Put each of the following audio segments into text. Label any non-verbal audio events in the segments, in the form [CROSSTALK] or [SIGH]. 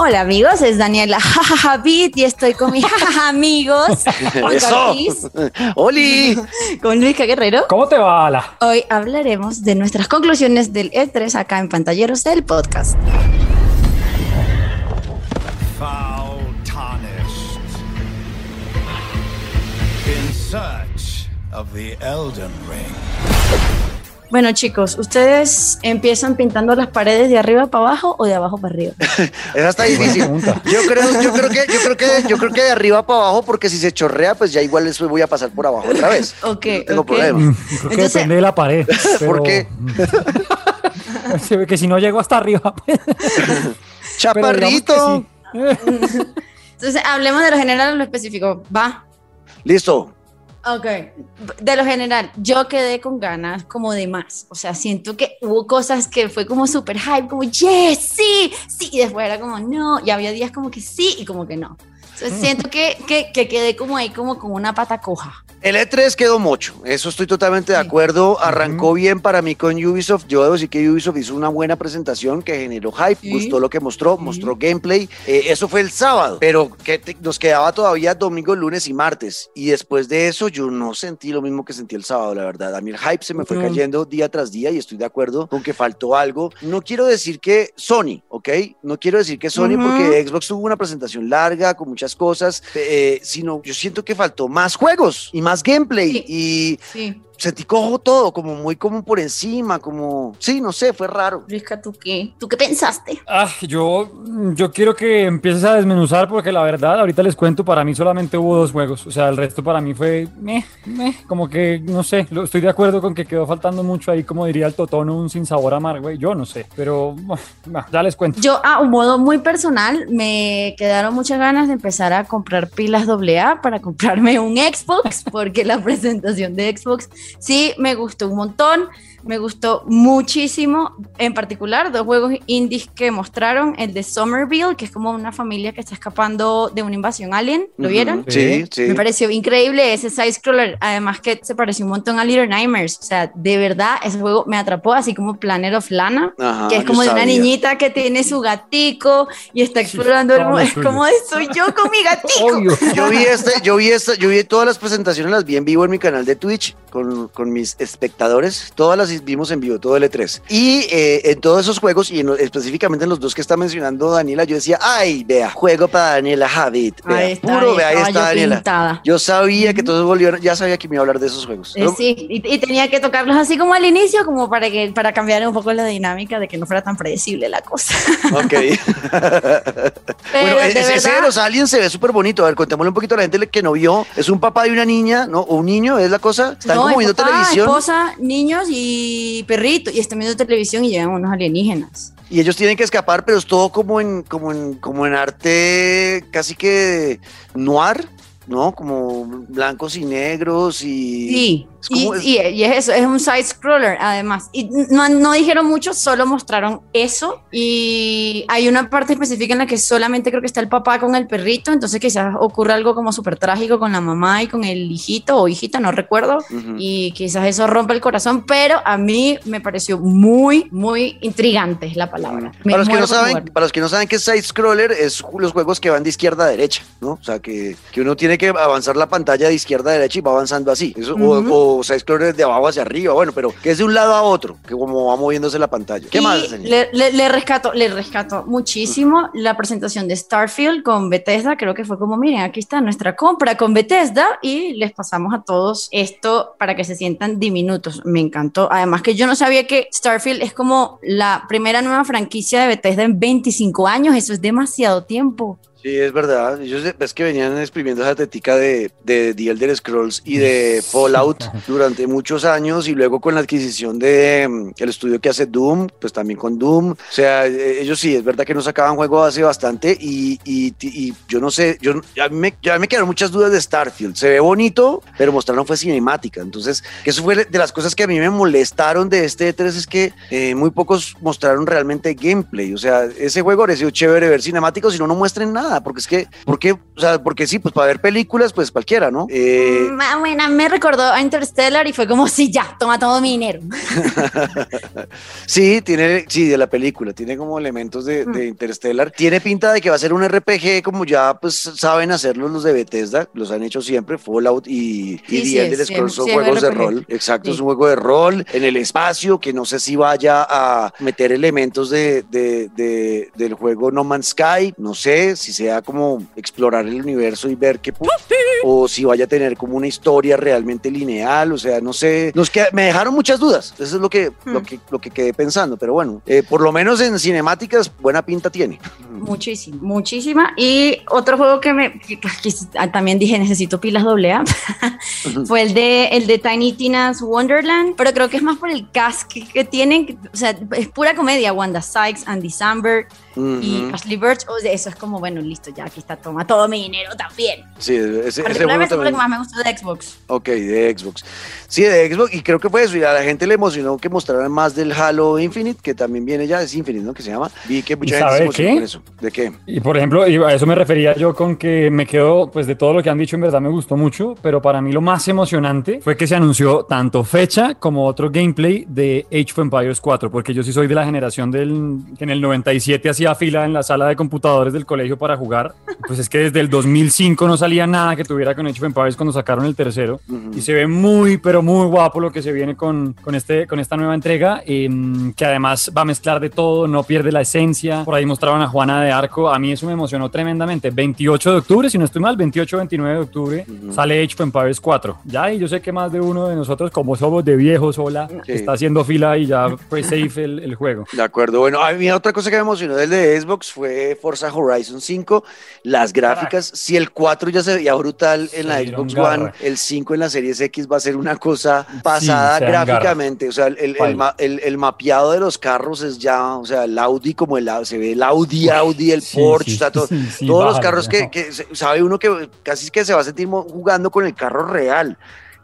Hola amigos, es Daniela [LAUGHS] Jajaja y estoy con mis [LAUGHS] jajaja amigos. [LAUGHS] ¡Eso! ¡Oli! Con Luis Guerrero. ¿Cómo te va, Ala? Hoy hablaremos de nuestras conclusiones del E3 acá en Pantalleros del Podcast. Foul tarnished. In search of the Elden Ring. Bueno chicos, ¿ustedes empiezan pintando las paredes de arriba para abajo o de abajo para arriba? [LAUGHS] Esa está difícil. Yo creo, yo creo que, yo creo que, yo creo que de arriba para abajo, porque si se chorrea, pues ya igual eso voy a pasar por abajo otra vez. [LAUGHS] Ok, No tengo ok. problema. Mm, Creo que Entonces- depende de la pared. [LAUGHS] ¿Por pero- qué? Se ve que si no llego hasta arriba. pues, Chaparrito. sí. Entonces hablemos de lo general o lo específico. Va. Listo. Ok, de lo general, yo quedé con ganas como de más. O sea, siento que hubo cosas que fue como súper hype, como yes, sí, sí, y después era como no, y había días como que sí y como que no. Entonces siento que, que, que quedé como ahí, como con una pata coja. El E3 quedó mocho, eso estoy totalmente de Sí. acuerdo. Arrancó bien para mí con Ubisoft. Yo debo decir que Ubisoft hizo una buena presentación que generó hype, Sí. gustó lo que mostró, Sí. mostró gameplay. Eh, eso fue el sábado, pero que te- nos quedaba todavía domingo, lunes y martes. Y después de eso, yo no sentí lo mismo que sentí el sábado, la verdad. A mí el hype se me fue No. cayendo día tras día y estoy de acuerdo con que faltó algo. No quiero decir que Sony, ¿ok? No quiero decir que Sony Ujú. porque Xbox tuvo una presentación larga con muchas cosas, eh, sino yo siento que faltó más juegos y más gameplay Sí. y Sí. Sentí cojo todo, como muy como por encima, como, sí, no sé, fue raro. Luisca, ¿tú qué? ¿Tú qué pensaste? Ah, yo, yo quiero que empieces a desmenuzar porque la verdad, ahorita les cuento, para mí solamente hubo dos juegos. O sea, el resto para mí fue, meh, meh, como que, no sé, lo- estoy de acuerdo con que quedó faltando mucho ahí, como diría el totono, un sin sabor amargo. Yo no sé, pero bueno, ya les cuento. Yo, a un modo muy personal, me quedaron muchas ganas de empezar a comprar pilas AA para comprarme un Xbox, porque la [LAUGHS] presentación de Xbox sí me gustó un montón. Me gustó muchísimo, en particular, dos juegos indies que mostraron, el de Somerville, que es como una familia que está escapando de una invasión alien, ¿lo vieron? Sí, sí. Me pareció increíble ese side scroller, además que se pareció un montón a Little Nightmares, o sea, de verdad ese juego me atrapó, así como Planet of Lana, Ajá, que es yo como de una niñita que tiene su gatico y está explorando el todo mundo, es como de soy yo con mi gatico. [LAUGHS] Yo vi este, yo vi esta, yo vi todas las presentaciones, las vi en vivo en mi canal de Twitch con, con mis espectadores. Todas las vimos en vivo, todo el E3. Y eh, en todos esos juegos, y en- específicamente en los dos que está mencionando Daniela, yo decía, ay, vea, juego para Daniela Javid. Vea, puro, vea, ahí está Daniela. pintada. Yo sabía que todos volvieron, ya sabía que me iba a hablar de esos juegos. Eh, sí, y, y tenía que tocarlos así como al inicio, como para que para cambiar un poco la dinámica de que no fuera tan predecible la cosa. [LAUGHS] Ok. Pero bueno, de ese, ese de los aliens se ve súper bonito. A ver, contémosle un poquito a la gente que no vio. Es un papá y una niña, ¿no? O un niño, es la cosa. Están no, como viendo papá, televisión esposa, niños y perrito, y están viendo televisión y llegan unos alienígenas. y ellos tienen que escapar, pero es todo como en, como en, como en arte casi que noir, ¿no? Como blancos y negros y. Sí, Es y, como- y- y es eso, es un side scroller además. Y no, no dijeron mucho, solo mostraron eso. Y hay una parte específica en la que solamente creo que está el papá con el perrito, entonces quizás ocurre algo como súper trágico con la mamá y con el hijito o hijita, no recuerdo. Ujú. Y quizás eso rompe el corazón, pero a mí me pareció muy, muy intrigante es la palabra. Me Para los, que no saben, para los que no saben qué es side scroller, es los juegos que van de izquierda a derecha, ¿no? O sea, que, que uno tiene que avanzar la pantalla de izquierda a derecha y va avanzando así. Eso, o- Ujú. O, side scroller de abajo hacia arriba, bueno, pero que es de un lado a otro, que como va moviéndose la pantalla. ¿Qué Y más? señor? Le, le, le rescato, le rescato muchísimo la presentación de Starfield con Bethesda. Creo que fue como, miren, aquí está nuestra compra con Bethesda y les pasamos a todos esto para que se sientan diminutos. Me encantó. Además que yo no sabía que Starfield es como la primera nueva franquicia de Bethesda en 25 años. Eso es demasiado tiempo. Sí, es verdad. Ellos ves que venían exprimiendo esa tetica de, de The Elder Scrolls y de [LAUGHS] Fallout durante muchos años y luego con la adquisición de mm, el estudio que hace Doom, pues también con Doom. O sea, eh, ellos sí, es verdad que no sacaban juego hace bastante y, y- y yo no sé, yo, a mí me, ya me quedaron muchas dudas de Starfield. Se ve bonito, pero mostraron fue cinemática. Entonces, eso fue de las cosas que a mí me molestaron de este E3 es que eh, muy pocos mostraron realmente gameplay. O sea, ese juego pareció chévere ver cinemáticos y no, no muestren nada. Nada, porque es que, porque, o sea, porque sí, pues para ver películas, pues cualquiera, ¿no? Eh, Mm, ah, bueno, me recordó a Interstellar y fue como, sí, ya, toma todo mi dinero. [LAUGHS] sí, tiene, sí, de la película, tiene como elementos de, de Mm. Interstellar. Tiene pinta de que va a ser un RPG como ya pues saben hacerlo los de Bethesda, los han hecho siempre, Fallout y, y Sí, The sí Scrolls son juegos de rol. Exacto, es un juego de rol en el espacio que no sé si vaya a meter elementos de, de- de- del juego No Man's Sky, no sé si sea como explorar el universo y ver qué pu- o si vaya a tener como una historia realmente lineal, o sea, no sé, nos queda- me dejaron muchas dudas, eso es lo que, lo Hmm. que, lo que quedé pensando, pero bueno, eh, por lo menos en cinemáticas buena pinta tiene. Muchísima, muchísima. Y otro juego que me que- que también dije necesito pilas doble A fue el de el de Tiny Tina's Wonderland, pero creo que es más por el cast que, que tienen, que- o sea, es pura comedia, Wanda Sykes, Andy Samberg y. Ashley Birch, o sea, eso es como, bueno, listo, ya aquí está, toma todo mi dinero también. Sí, ese, ese juego fue lo que más me gustó de Xbox. Ok, de Xbox. Sí, de Xbox, y creo que fue eso. Y a la gente le emocionó que mostraran más del Halo Infinite, que también viene ya, es Infinite, ¿no? Que se llama. Vi que mucha ¿Y gente se sabe emocionó qué? con eso. ¿De qué? Y por ejemplo, y a eso me refería yo con que me quedo, pues de todo lo que han dicho, en verdad me gustó mucho, pero para mí lo más emocionante fue que se anunció tanto fecha como otro gameplay de Age of Empires 4, porque yo sí soy de la generación del que en el 97 hacía fila en la sala de computadores del colegio para jugar. Pues es que desde el 2005 no salía nada que tuviera con Age of Empires cuando sacaron el tercero. Ujú. Y se ve muy, pero muy guapo lo que se viene con, con, este, con esta nueva entrega, em, que además va a mezclar de todo, no pierde la esencia. Por ahí mostraban a Juana de Arco, a mí eso me emocionó tremendamente. 28 de octubre, si no estoy mal, 28-29 de octubre, Ujú. sale Age of Empires 4. Ya, y yo sé que más de uno de nosotros, como somos de viejos, hola, Sí. está haciendo fila y ya fue safe el, el juego. De acuerdo. Bueno, a mí otra cosa que me emocionó de Xbox fue Forza Horizon 5. Las gráficas, si el 4 ya se veía brutal en la Xbox garra. One, el 5 en la Series X va a ser una cosa pasada gráficamente. O sea, el, el, el- el mapeado de los carros es ya, o sea, el Audi como el se ve el Audi, Audi, el Sí, Porsche, sí, o sea, todo- todos los carros que, que sabe uno que casi que se va a sentir jugando con el carro real.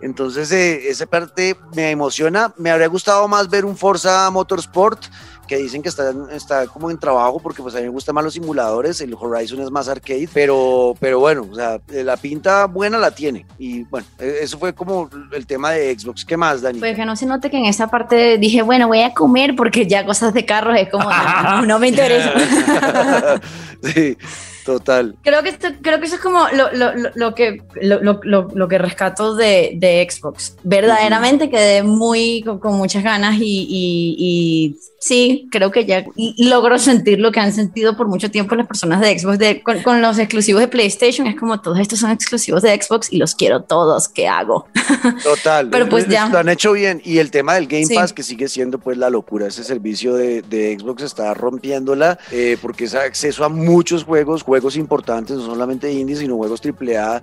Entonces, eh, esa parte me emociona. Me habría gustado más ver un Forza Motorsport, que dicen que está, está como en trabajo, porque pues a mí me gustan más los simuladores. El Horizon es más arcade, pero, pero bueno, o sea, la pinta buena la tiene. Y bueno, eh, eso fue como el tema de Xbox. ¿Qué más, Dani? Pues que no se note que en esa parte dije, bueno, voy a comer porque ya cosas de carros es como, no, no, no me [LAUGHS] interesa. sí, total. Creo que, esto- creo que eso es como lo, lo- lo- lo que, lo, lo- lo- lo que rescato de, de Xbox. Verdaderamente quedé muy con, con muchas ganas y, y- y sí, creo que ya logro sentir lo que han sentido por mucho tiempo las personas de Xbox. De, con, con los exclusivos de PlayStation es como todos estos son exclusivos de Xbox y los quiero todos. ¿Qué hago? [LAUGHS] Total, Pero pues ya. lo han hecho bien. Y el tema del Game Sí. Pass, que sigue siendo pues la locura, ese servicio de, de Xbox está rompiéndola, eh, porque es acceso a muchos juegos, juegos importantes, no solamente indies, sino juegos AAA,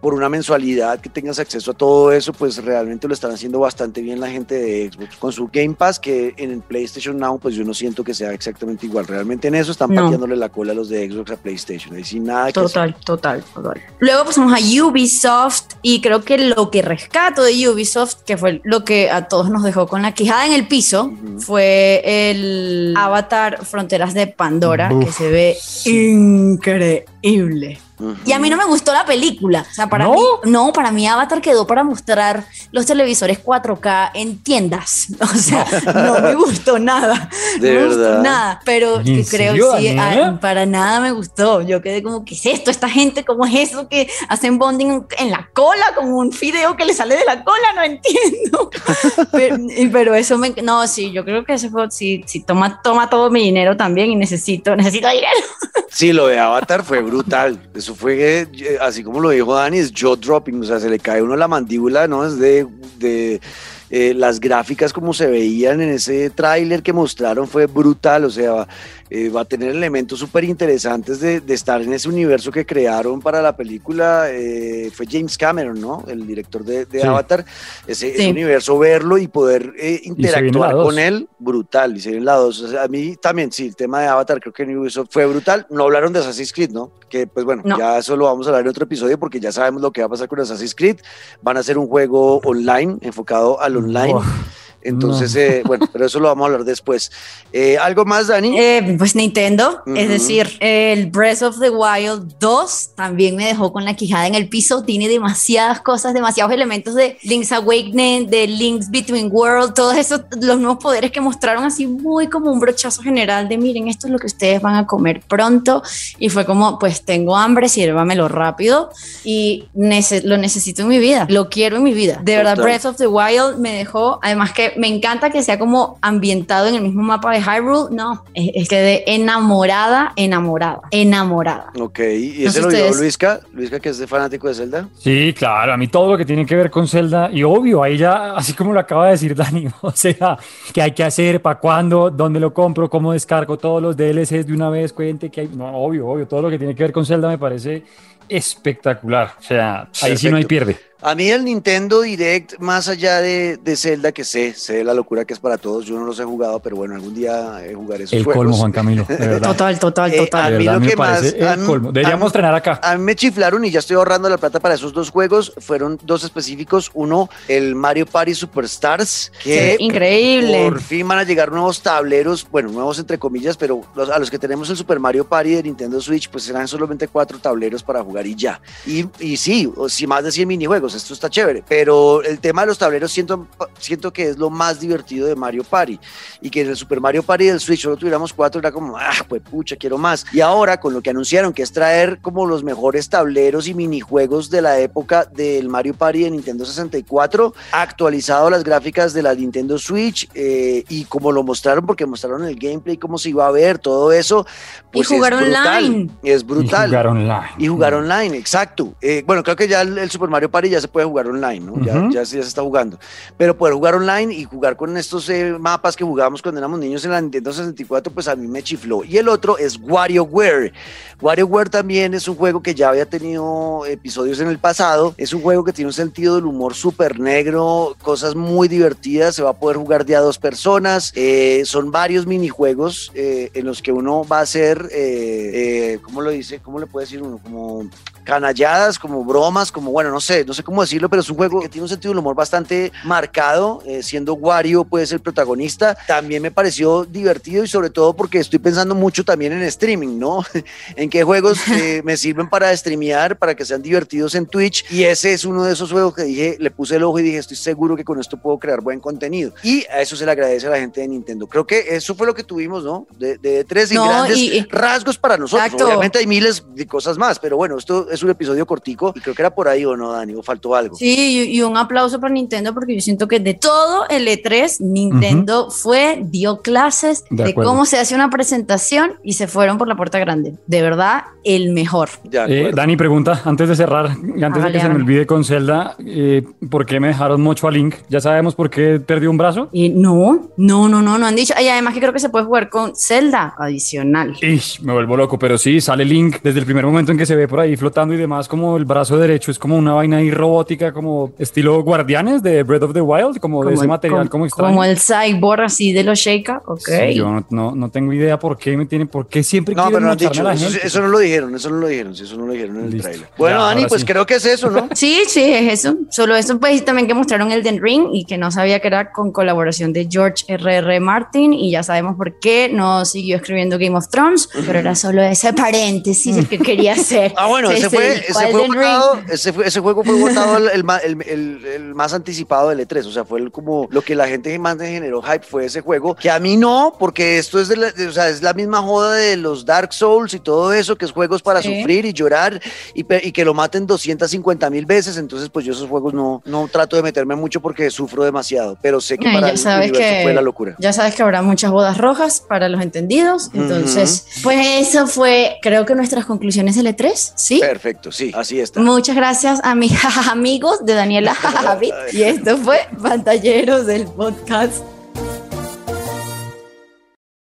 por una mensualidad que tengas acceso a todo eso, pues realmente lo están haciendo bastante bien la gente de Xbox. Con su Game Pass, que en el PlayStation Now, pues yo no siento que sea exactamente igual. Realmente en eso están No. pateándole la cola a los de Xbox a PlayStation. Ahí sin nada que hacer. Total, total, total. Luego pasamos a Ubisoft y creo que lo que rescato de Ubisoft, que fue lo que a todos nos dejó con la quijada en el piso, fue el Avatar Fronteras de Pandora, Uf, que se ve increíble. Y a mí no me gustó la película. O sea, para ¿No? mí, no, para mí Avatar quedó para mostrar los televisores 4K en tiendas. [LAUGHS] O sea, no me [LAUGHS] gustó nada. De no me gustó verdad. nada. Pero ¿En que creo serio, sí, para nada me gustó. Yo quedé como, ¿qué es esto? Esta gente, ¿cómo es eso que hacen bonding en la cola con un fideo que le sale de la cola? No entiendo. [LAUGHS] pero, eso me. No, sí, yo creo que ese fue. Sí, sí, toma, toma todo mi dinero también y necesito, necesito dinero. Sí, lo de Avatar fue brutal. Eso fue, eh, así como lo dijo Dani, es jaw dropping. O sea, se le cae uno la mandíbula, ¿no? Es de, de eh, las gráficas como se veían en ese tráiler que mostraron fue brutal. O sea, eh, va a tener elementos súper interesantes de, de estar en ese universo que crearon para la película. eh, fue James Cameron, ¿no? El director de, de Sí. Avatar. Ese, universo, verlo y poder eh, interactuar con él, brutal. Y se viene la dos. O sea, a mí también, sí, el tema de Avatar creo que en Ubisoft fue brutal. No hablaron de Assassin's Creed, ¿no? Que pues bueno, No. ya eso lo vamos a hablar en otro episodio porque ya sabemos lo que va a pasar con Assassin's Creed. Van a hacer un juego online, enfocado al online. Entonces, eh, bueno, pero eso lo vamos a hablar después. Eh, ¿Algo más, Dani? Eh, pues Nintendo, es Ujú. decir, el Breath of the Wild 2 también me dejó con la quijada en el piso. Tiene demasiadas cosas, demasiados elementos de Link's Awakening, de Link's Between World, todos esos, los nuevos poderes que mostraron así muy como un brochazo general de miren, esto es lo que ustedes van a comer pronto. Y fue como, pues tengo hambre, sírvamelo rápido y nece- lo necesito en mi vida, lo quiero en mi vida. De verdad. Breath of the Wild me dejó, además que me encanta que sea como ambientado en el mismo mapa de Hyrule. No, es, es quedé enamorada, enamorada, enamorada. Ok, ¿y No ese sé lo vio ustedes. Luisca? Luisca, que es de fanático de Zelda. Sí, claro, a mí todo lo que tiene que ver con Zelda, y obvio, ahí ya, así como lo acaba de decir Dani, [LAUGHS] o sea, qué hay que hacer, para cuándo, dónde lo compro, cómo descargo todos los DLCs de una vez, cuente que hay, no, obvio, obvio, todo lo que tiene que ver con Zelda me parece espectacular, o sea, ahí sí no hay pierde. A mí el Nintendo Direct, más allá de, de Zelda, que sé, sé la locura que es para todos, yo no los he jugado, pero bueno, algún día eh, jugaré esos El juegos. colmo, Juan Camilo, de [LAUGHS] verdad. Total, total, Eh, total. a mí lo que más- el mí- colmo. Deberíamos mí- acá. A mí me chiflaron y ya estoy ahorrando la plata para esos dos juegos. Fueron dos específicos. Uno, el Mario Party Superstars, que Sí, increíble. por fin van a llegar nuevos tableros, bueno, nuevos entre comillas, pero los- a los que tenemos el Super Mario Party de Nintendo Switch, pues serán solamente cuatro tableros para jugar y ya. Y, y sí, o sí, más de 100 minijuegos, esto está chévere, pero el tema de los tableros siento, siento que es lo más divertido de Mario Party y que en el Super Mario Party del Switch solo tuviéramos cuatro, era como, ah, pues pucha, quiero más. Y ahora con lo que anunciaron, que es traer como los mejores tableros y minijuegos de la época del Mario Party de Nintendo 64, actualizado las gráficas de la Nintendo Switch eh, y como lo mostraron, porque mostraron el gameplay, cómo se iba a ver, todo eso. Pues jugar es brutal, online. Es brutal. Y jugar online. Y jugar online, exacto. Eh, bueno, creo que ya el, el Super Mario Party ya se puede jugar online, ¿no? Ya, Ujú. ya, se- ya se está jugando. Pero poder jugar online y jugar con estos eh, mapas que jugábamos cuando éramos niños en la Nintendo 64, pues a mí me chifló. Y el otro es WarioWare. WarioWare también es un juego que ya había tenido episodios en el pasado. Es un juego que tiene un sentido del humor súper negro, cosas muy divertidas. Se va a poder jugar de a dos personas. Eh, son varios minijuegos eh, en los que uno va a hacer, eh, eh, ¿cómo lo dice? ¿Cómo le puede decir uno? Como canalladas, como bromas, como bueno, no sé, no sé cómo decirlo, pero es un juego que tiene un sentido del humor bastante marcado, eh, siendo Wario pues el protagonista, también me pareció divertido y sobre todo porque estoy pensando mucho también en streaming, ¿no? [LAUGHS] en qué juegos eh, me sirven para streamear, para que sean divertidos en Twitch y ese es uno de esos juegos que dije, le puse el ojo y dije, estoy seguro que con esto puedo crear buen contenido y a eso se le agradece a la gente de Nintendo. Creo que eso fue lo que tuvimos, ¿no? De, de tres y No, grandes y- y- rasgos para nosotros. Exacto. Obviamente hay miles de cosas más, pero bueno, esto es un episodio cortico y creo que era por ahí o no, Dani, o faltó algo. Sí, y, un aplauso para Nintendo porque yo siento que de todo el E3, Nintendo fue, dio clases De de, cómo se hace una presentación y se fueron por la puerta grande. De verdad, el mejor. De Eh. Dani pregunta, antes de cerrar, antes de Hágale, que se me olvide con Zelda, eh, ¿por qué me dejaron mucho a Link? ¿Ya sabemos por qué perdió un brazo? Y no, no, no, no, no han dicho. Y además que creo que se puede jugar con Zelda adicional. Ish, me vuelvo loco, pero sí, sale Link desde el primer momento en que se ve por ahí flotando y demás, como el brazo derecho es como una vaina ahí robótica, como estilo Guardianes de Breath of the Wild, como, de ese material, como, extraño. como el cyborg así de los Sheikah. Ok. Sí, yo no, no, no tengo idea por qué me tiene, por qué siempre No, quieren pero no dicho, a la eso, gente. eso no lo dijeron, eso no lo dijeron, eso no lo dijeron en el Listo. trailer. Bueno, Ya, Dani, pues sí. creo que es eso, ¿no? Sí, sí, es eso. Solo eso, pues, y también que mostraron el Den Ring y que no sabía que era con colaboración de George R.R. Martin y ya sabemos por qué no siguió escribiendo Game of Thrones, pero era solo ese paréntesis el que quería hacer. [LAUGHS] Ah, bueno, Se ese fue, ese, fue- ese juego fue votado el, el el- el- más anticipado del E3, o sea, fue como lo que la gente más me generó hype fue ese juego, que a mí no, porque esto es, de la, de- o sea, es la misma joda de los Dark Souls y todo eso, que es juegos para Sí. sufrir y llorar y, y que lo maten 250 mil veces, entonces pues yo esos juegos no, no trato de meterme mucho porque sufro demasiado, pero sé que Ay, para el universo que fue la locura. Ya sabes que habrá muchas bodas rojas para los entendidos. Entonces, pues eso fue, creo que nuestras conclusiones del E3, ¿sí? Perfecto, sí, así está. Muchas gracias a mis [LAUGHS] amigos de Daniela [LAUGHS] Javid. Y esto fue Pantalleros del podcast.